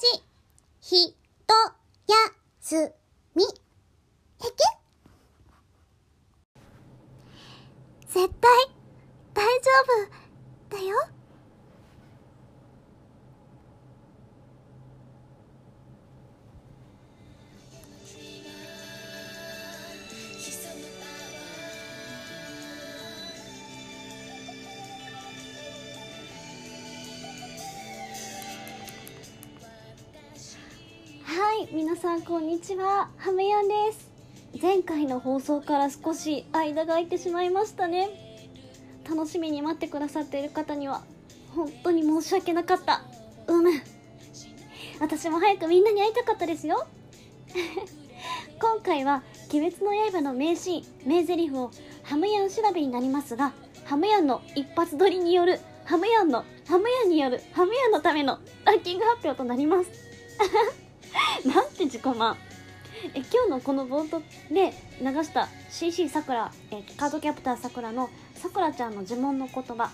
ジ、い、皆さんこんにちは。ハムヤンです。前回の放送から少し間が空いてしまいましたね。楽しみに待ってくださっている方には、本当に申し訳なかった。うむ。私も早くみんなに会いたかったですよ。今回は、鬼滅の刃の名シーン、名台詞をハムヤン調べになりますが、ハムヤンの一発撮りによる、ハムヤンの、ハムヤンによる、ハムヤンのためのランキング発表となります。なんて自己満。え今日のこの冒頭で流した CC さくら、えカードキャプターさくらのさくらちゃんの呪文の言葉。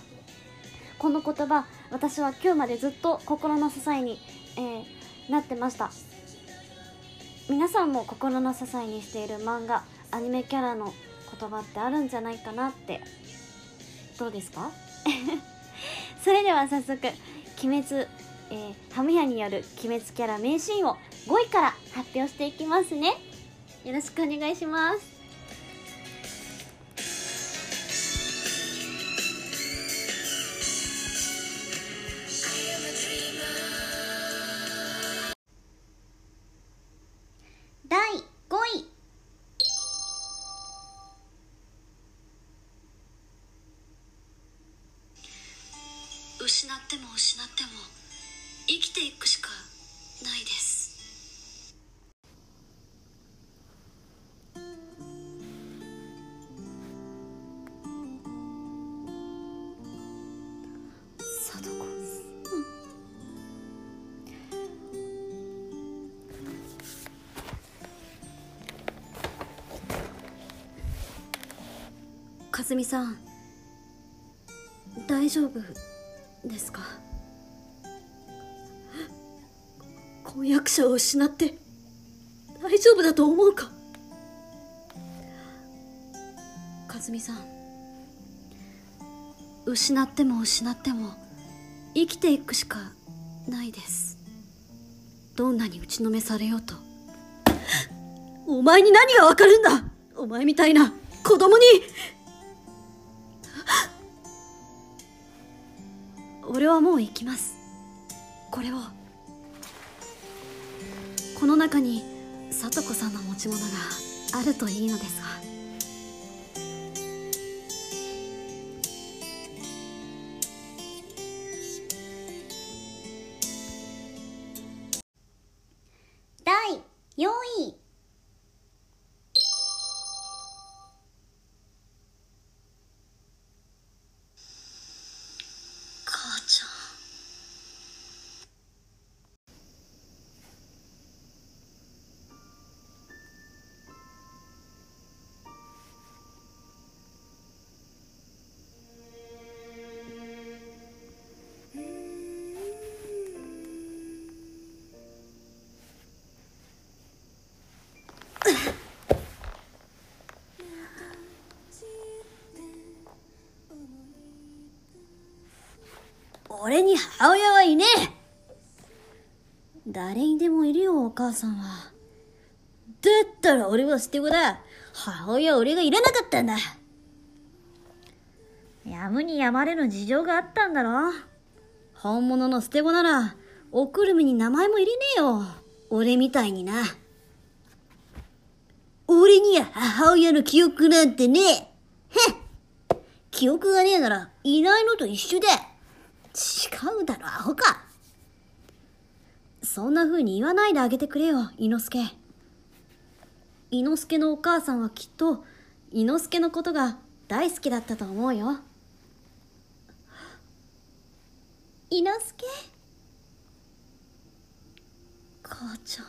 この言葉私は今日までずっと心の支えに、えーなってました。皆さんも心の支えにしている漫画アニメキャラの言葉ってあるんじゃないかなって。どうですか？それでは早速鬼滅えーハムヤによる鬼滅キャラ名シーンを5位から発表していきますね。よろしくお願いします。ていくしかないです。貞子うん。かずみさん大丈夫ですか？婚約者を失って大丈夫だと思うか？かずみさん失っても失っても生きていくしかないです。どんなに打ちのめされようと。お前に何がわかるんだ？お前みたいな子供に。俺はもう行きます。これをこの中に聡子さんの持ち物があるといいのですが。母親はいね。え誰にでもいるよお母さんは。だったら俺は捨て子だ。母親は俺がいらなかったんだ。やむにやまれぬ事情があったんだろ。本物の捨て子ならおくるみに名前も入れねえよ。俺みたいにな。俺には母親の記憶なんてねえ。へっ。記憶がねえならいないのと一緒だ。違うだろ、アホか。そんな風に言わないであげてくれよ、伊之助。伊之助のお母さんはきっと、伊之助のことが大好きだったと思うよ。伊之助？母ちゃん。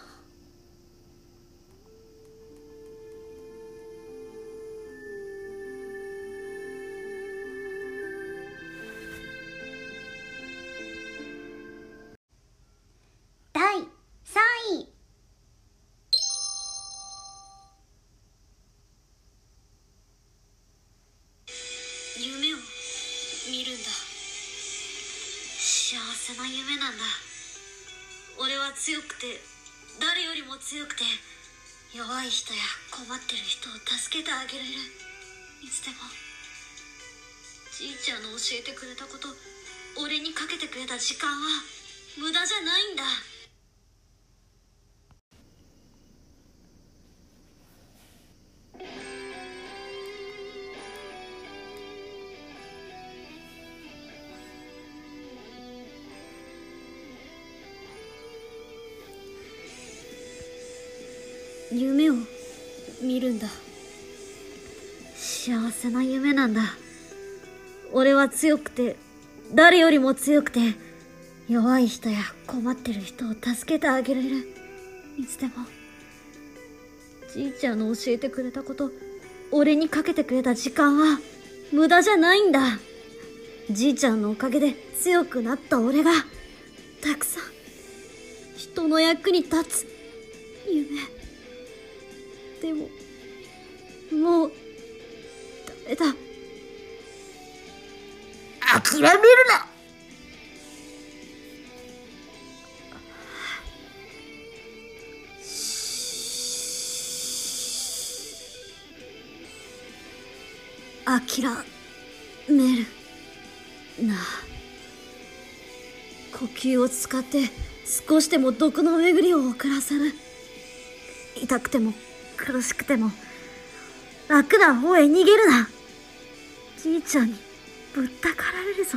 せな夢なんだ。俺は強くて誰よりも強くて弱い人や困ってる人を助けてあげられる。いつでもじいちゃんの教えてくれたこと俺にかけてくれた時間は無駄じゃないんだ。夢を見るんだ。幸せな夢なんだ。俺は強くて誰よりも強くて弱い人や困ってる人を助けてあげられる。いつでも。じいちゃんの教えてくれたこと俺にかけてくれた時間は無駄じゃないんだ。じいちゃんのおかげで強くなった俺がたくさん人の役に立つ夢。でももうダメだ。諦めるな。諦めるな。呼吸を使って少しでも毒の巡りを遅らせる。痛くても苦しくても楽な方へ逃げるな。じいちゃんにぶったかられるぞ。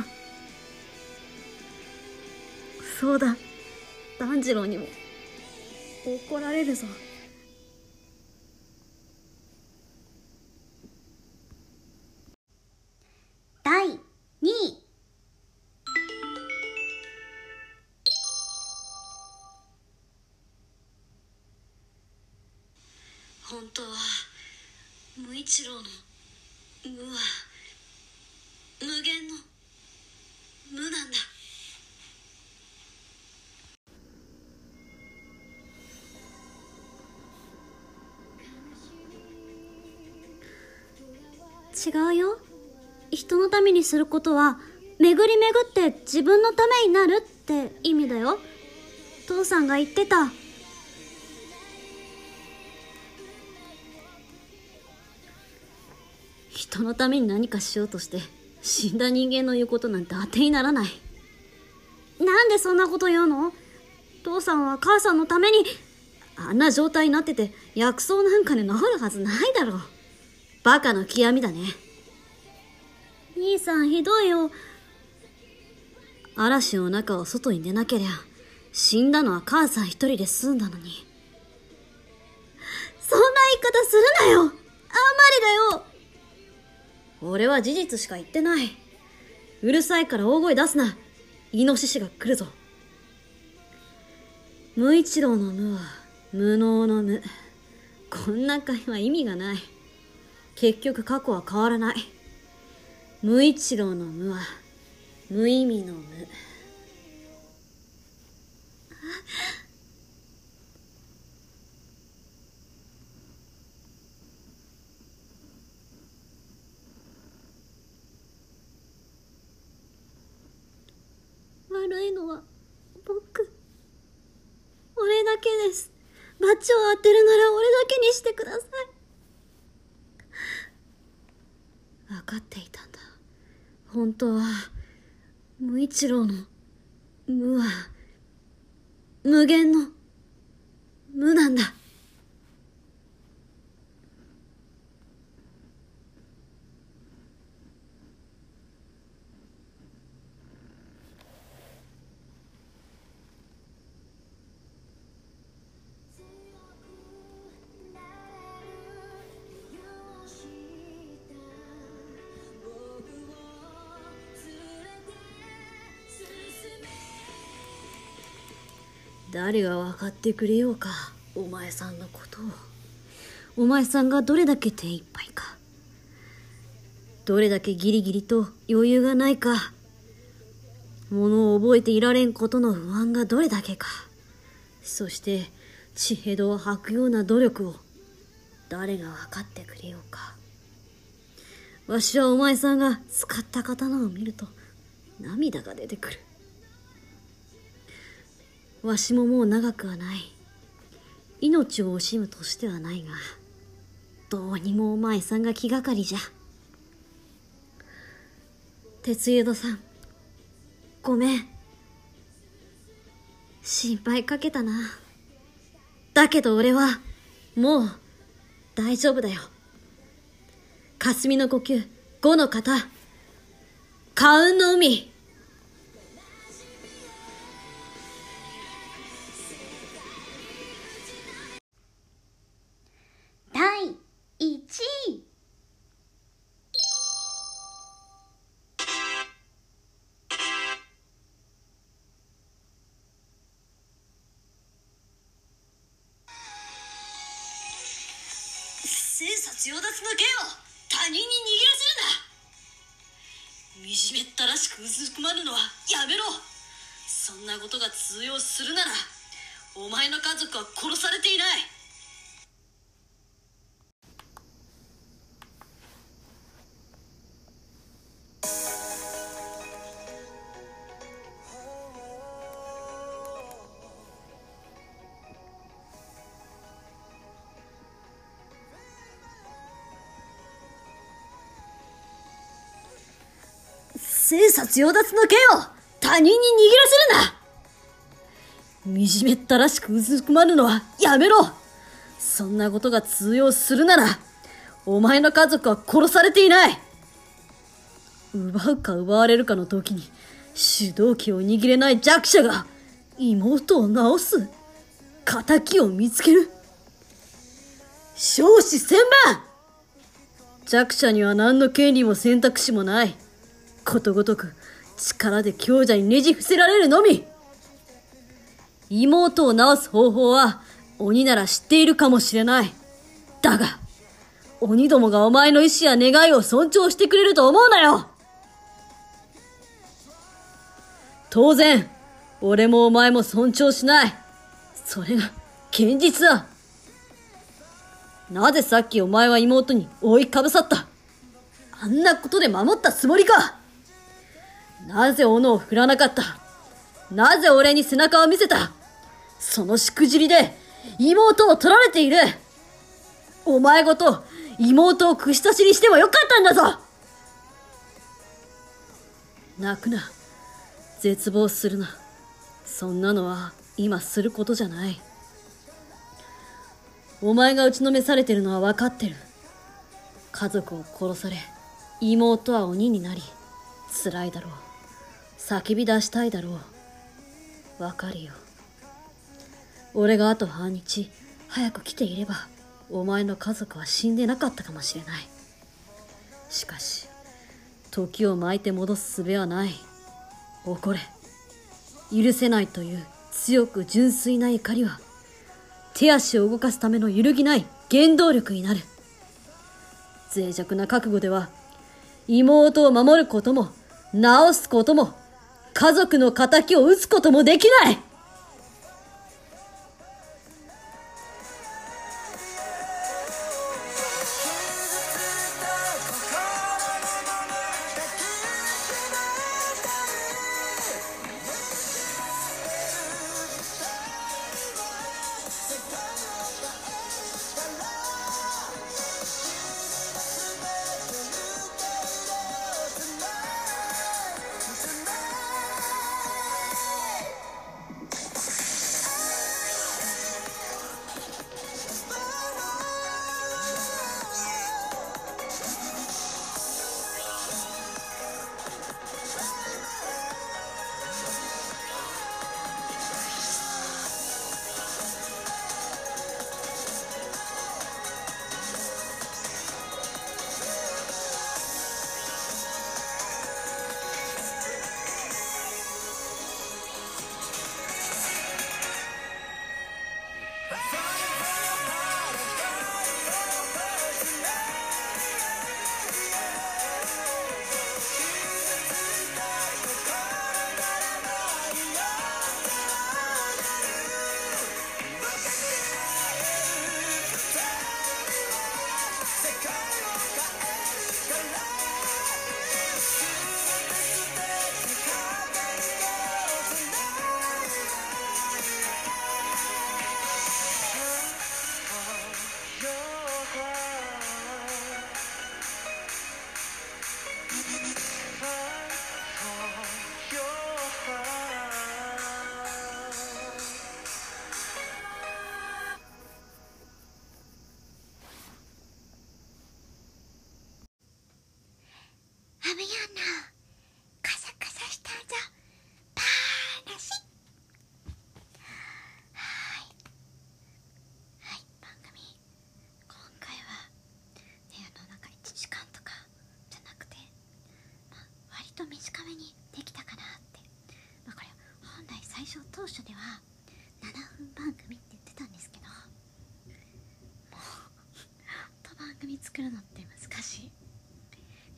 そうだ。炭治郎にも怒られるぞ。本当は無一郎の無は無限の無なんだ。違うよ。人のためにすることは巡り巡って自分のためになるって意味だよ。父さんが言ってた。人のために何かしようとして死んだ人間の言うことなんて当てにならない。なんでそんなこと言うの？父さんは母さんのためにあんな状態になってて薬草なんかで治るはずないだろう。バカの極みだね。兄さんひどいよ。嵐の中を外に出なけりゃ死んだのは母さん一人で済んだのに。そんな言い方するなよ。あんまりだよ。俺は事実しか言ってない。うるさいから大声出すな。イノシシが来るぞ。無一郎の無は無能の無。こんな会話意味がない。結局過去は変わらない。無一郎の無は無意味の無悪いのは僕俺だけですバチを当てるなら俺だけにしてください。分かっていたんだ。本当は無一郎の無は無限の無なんだ。誰が分かってくれようかお前さんのことを。お前さんがどれだけ手一杯か。どれだけギリギリと余裕がないか。物を覚えていられんことの不安がどれだけか。そして血へどを吐くような努力を誰が分かってくれようか。わしはお前さんが使った刀を見ると涙が出てくる。わしももう長くはない。命を惜しむとしてはないが、どうにもお前さんが気がかりじゃ。鉄江戸さん、ごめん。心配かけたな。だけど俺は、もう、大丈夫だよ。霞の呼吸、五の型、カウンの海。強奪の剣を他人に握らせるな。惨めったらしくうずくまるのはやめろ。そんなことが通用するならお前の家族は殺されていない。千差強奪の剣を他人に握らせるな。惨めったらしくうずくまるのはやめろ。そんなことが通用するなら、お前の家族は殺されていない。奪うか奪われるかの時に、主導権を握れない弱者が、妹を治す。仇を見つける。少子千万。弱者には何の権利も選択肢もない。ことごとく力で強者にねじ伏せられるのみ妹を治す方法は鬼なら知っているかもしれない。だが、鬼どもがお前の意志や願いを尊重してくれると思うなよ当然、俺もお前も尊重しない。それが、現実だ。なぜさっきお前は妹に覆いかぶさった？あんなことで守ったつもりかなぜ斧を振らなかった？なぜ俺に背中を見せた？そのしくじりで妹を取られているお前ごと妹を串刺しにしてもよかったんだぞ泣くな。絶望するな。そんなのは今することじゃない。お前が打ちのめされてるのは分かってる。家族を殺され、妹は鬼になり、辛いだろう。叫び出したいだろう。わかるよ。俺があと半日、早く来ていれば、お前の家族は死んでなかったかもしれない。しかし、時を巻いて戻す術はない。怒れ。許せないという強く純粋な怒りは、手足を動かすための揺るぎない原動力になる。脆弱な覚悟では、妹を守ることも、治すことも、家族の仇を討つこともできない。短めにできたかなって、まあ、これ本来最初当初では7分番組って言ってたんですけどもうと番組作るのって難しい。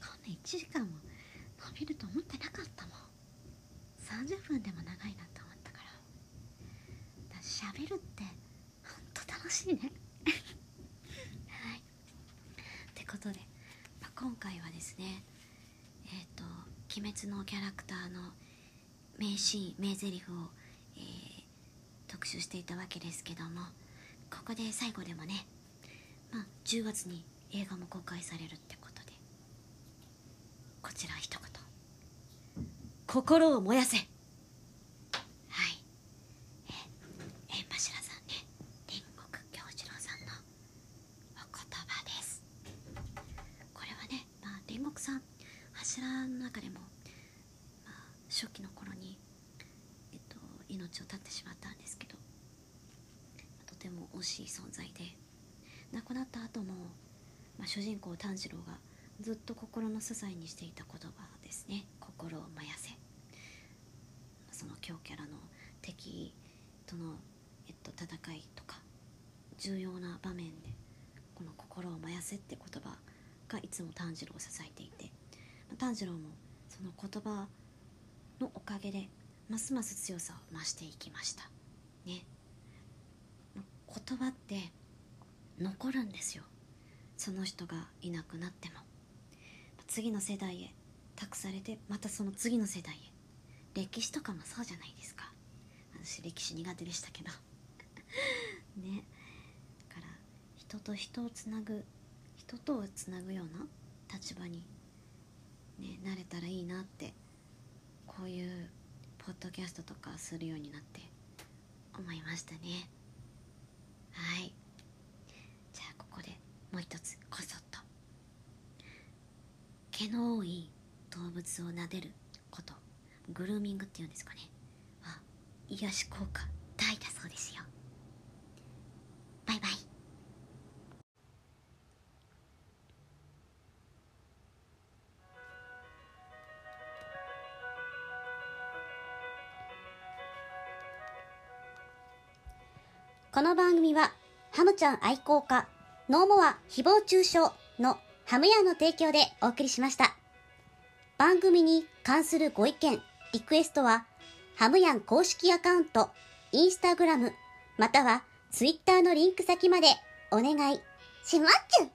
こんな1時間も伸びると思ってなかったもん。30分でも長いなと思ったから。だ喋るってほんと楽しいね。はい。ってことで、まあ、今回はですねえっ、と「鬼滅」のキャラクターの名シーン名台詞を、えー特集していたわけですけどもここで最後でもね、まあ、10月に映画も公開されるってことでこちら一言。心を燃やせはいえ縁柱さんね煉獄京次郎さんのお言葉ですこれはね、まあ、煉獄さん柱の中でも、まあ、初期の頃に、えっと、命を絶ってしまったんですけどとても惜しい存在で亡くなった後も、まあ、主人公炭治郎がずっと心の支えにしていた言葉ですね。心を燃やせ。その強キャラの敵との、えっと、戦いとか重要な場面でこの「心を燃やせ」って言葉がいつも炭治郎を支えていてまあ炭治郎もその言葉のおかげでますます強さを増していきましたね。まあ言葉って残るんですよ。その人がいなくなっても次の世代へ託されてまたその次の世代へ。歴史とかもそうじゃないですか。私歴史苦手でしたけど。ね。だから人と人をつなぐ人とをつなぐような立場に、ね、なれたらいいなってこういうポッドキャストとかするようになって思いましたね。はい。もう一つこそっと。毛の多い動物を撫でること。グルーミングっていうんですかね。は癒し効果大だそうですよ。バイバイ。この番組は、ハムちゃん愛好家、ノーモア誹謗中傷のハムヤの提供でお送りしました。番組に関するご意見、リクエストは、ハムヤン公式アカウント、インスタグラム、またはツイッターのリンク先までお願いしまっちゅ